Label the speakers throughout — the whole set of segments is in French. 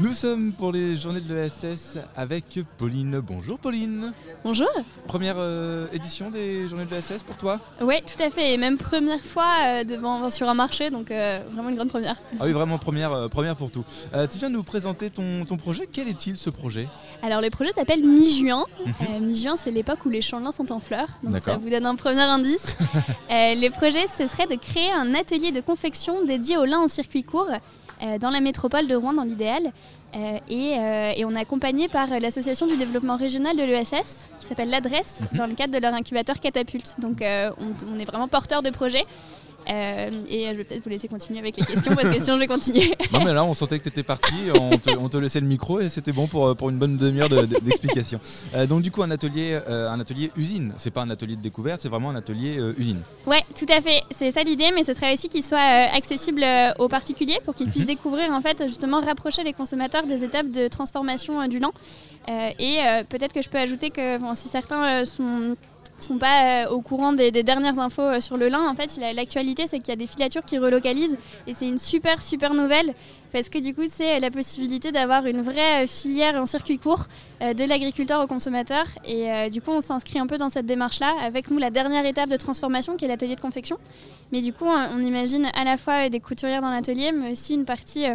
Speaker 1: Nous sommes pour les journées de l'ESS avec Pauline. Bonjour Pauline.
Speaker 2: Bonjour.
Speaker 1: Première euh, édition des journées de l'ESS pour toi
Speaker 2: Oui, tout à fait. Et même première fois euh, devant, sur un marché, donc euh, vraiment une grande première.
Speaker 1: Ah oui, vraiment première, première pour tout. tu viens de nous présenter ton, ton projet. Quel est-il ce projet?
Speaker 2: Alors le projet s'appelle Mi-Juin. Mhm. Mi-Juin, c'est l'époque où les champs sont en fleurs. Donc ça vous donne un premier indice. le projet, ce serait de créer un atelier de confection dédié au lin en circuit court dans la métropole de Rouen dans l'idéal. Euh, euh, et, on est accompagné par l'association du développement régional de l'ESS qui s'appelle l'adresse mhm. dans le cadre de leur incubateur Catapulte. Donc on, est vraiment porteur de projet. Euh, et je vais peut-être vous laisser continuer avec les questions parce que sinon je vais continuer.
Speaker 1: non mais là on sentait que tu étais parti, on te, laissait le micro et c'était bon pour, pour une bonne demi-heure d'explication. Euh, donc du coup un atelier, euh, un atelier usine, c'est pas un atelier de découverte, c'est vraiment un atelier usine.
Speaker 2: Ouais tout à fait, c'est ça l'idée mais ce serait aussi qu'il soit accessible aux particuliers pour qu'ils puissent mhm. découvrir en fait justement rapprocher les consommateurs des étapes de transformation du lent. et peut-être que je peux ajouter que si certains sont sont pas euh, au courant des, dernières infos euh, sur le lin. En fait, l'actualité, c'est qu'il y a des filatures qui relocalisent et c'est une super, super nouvelle parce que du coup, c'est la possibilité d'avoir une vraie euh, filière en circuit court de l'agriculteur au consommateur. Et du coup, on s'inscrit un peu dans cette démarche-là avec nous la dernière étape de transformation qui est l'atelier de confection. Mais du coup, on imagine à la fois des couturières dans l'atelier, mais aussi une partie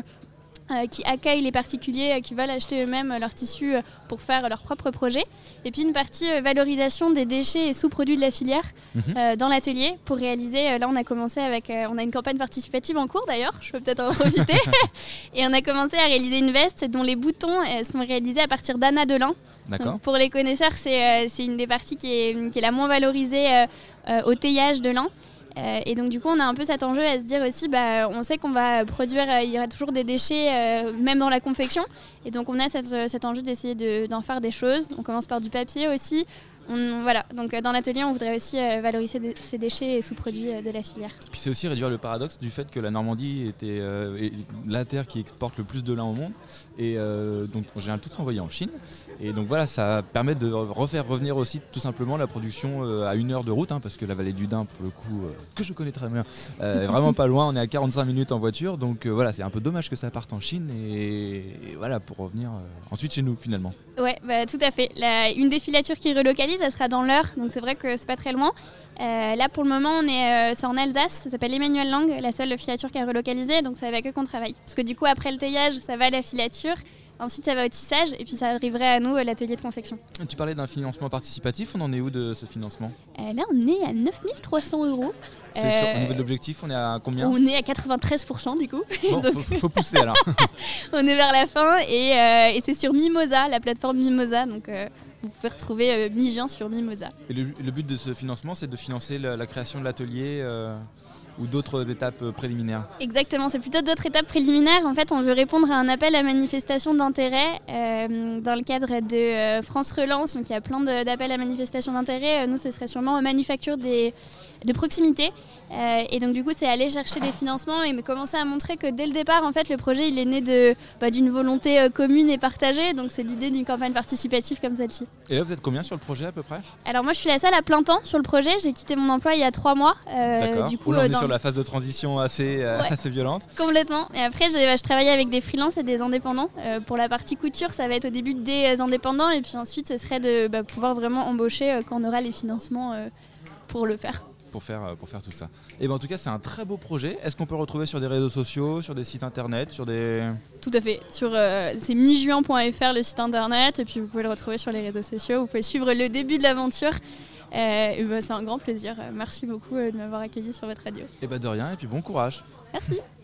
Speaker 2: euh, qui accueillent les particuliers euh, qui veulent acheter eux-mêmes leurs tissus euh, pour faire leur propre projet. Et puis une partie valorisation des déchets et sous-produits de la filière mhm. dans l'atelier pour réaliser. là, on a commencé avec. on a une campagne participative en cours d'ailleurs, je peux peut-être en profiter. et on a commencé à réaliser une veste dont les boutons sont réalisés à partir d'Anna de lin. Pour les connaisseurs, c'est une des parties qui est, qui est la moins valorisée au teillage de lin. Euh, et donc du coup, on a un peu cet enjeu à se dire aussi, bah, on sait qu'on va produire, euh, il y aura toujours des déchets, euh, même dans la confection. Et donc on a cet enjeu d'essayer d'en faire des choses. On commence par du papier aussi voilà, donc euh, dans l'atelier, on voudrait aussi euh, valoriser ces déchets et sous-produits euh, de la filière.
Speaker 1: Puis c'est aussi réduire le paradoxe du fait que la Normandie était la terre qui exporte le plus de lin au monde. Et donc en général, tout envoyé en Chine. Et donc voilà, ça permet de refaire revenir aussi tout simplement la production à une heure de route, hein, parce que la vallée du Dain, pour le coup, que je connais très bien, est vraiment pas loin. On est à 45 minutes en voiture. Donc voilà, c'est un peu dommage que ça parte en Chine. Et, voilà, pour revenir ensuite chez nous finalement.
Speaker 2: Ouais, bah, tout à fait. une des filatures qui relocalise, ça sera dans l'heure, donc c'est vrai que c'est pas très loin. Euh, là, pour le moment, on est, euh, c'est en Alsace, ça s'appelle Emmanuel Lang, la seule filature qui a relocalisé, donc c'est avec eux qu'on travaille. Parce que du coup, après le teillage, ça va à la filature, ensuite ça va au tissage, et puis ça arriverait à nous, euh, l'atelier de confection.
Speaker 1: Tu parlais d'un financement participatif, on en est où de ce financement?
Speaker 2: Là, on est à 9300 euros.
Speaker 1: C'est au niveau de l'objectif, on est à combien?
Speaker 2: On est à 93% du coup.
Speaker 1: Bon, faut, pousser alors.
Speaker 2: on est vers la fin et, et c'est sur Mimosa, la plateforme Mimosa, donc vous pouvez retrouver euh, Mivien sur Mimosa.
Speaker 1: Et le, but de ce financement, c'est de financer la, création de l'atelier euh, ou d'autres étapes euh, préliminaires
Speaker 2: Exactement, c'est plutôt d'autres étapes préliminaires. En fait, on veut répondre à un appel à manifestation d'intérêt dans le cadre de France Relance. Donc, il y a plein d'appels à manifestation d'intérêt. nous, ce serait sûrement manufacture des, de proximité. et donc, du coup, c'est aller chercher des financements et commencer à montrer que dès le départ, en fait, le projet, il est né bah, d'une volonté commune et partagée. Donc, c'est l'idée d'une campagne participative comme celle-ci.
Speaker 1: Et là, vous êtes combien sur le projet à peu près?
Speaker 2: Alors moi, je suis la seule à plein temps sur le projet. J'ai quitté mon emploi il y a trois mois.
Speaker 1: Euh, du coup, la phase de transition assez, euh, assez violente.
Speaker 2: Complètement. Et après, je travaille avec des freelances et des indépendants. Euh, pour la partie couture, ça va être au début des indépendants. Et puis ensuite, ce serait de bah, pouvoir vraiment embaucher quand on aura les financements pour le faire
Speaker 1: pour faire, euh, pour faire tout ça. Et ben en tout cas, c'est un très beau projet. Est-ce qu'on peut le retrouver sur des réseaux sociaux, sur des sites internet, sur des...
Speaker 2: Tout à fait. Sur, euh, c'est mijuin.fr le site internet, et puis vous pouvez le retrouver sur les réseaux sociaux. Vous pouvez suivre le début de l'aventure. Euh, ben, c'est un grand plaisir. Merci beaucoup de m'avoir accueilli sur votre radio.
Speaker 1: Et ben de rien, et puis bon courage.
Speaker 2: Merci.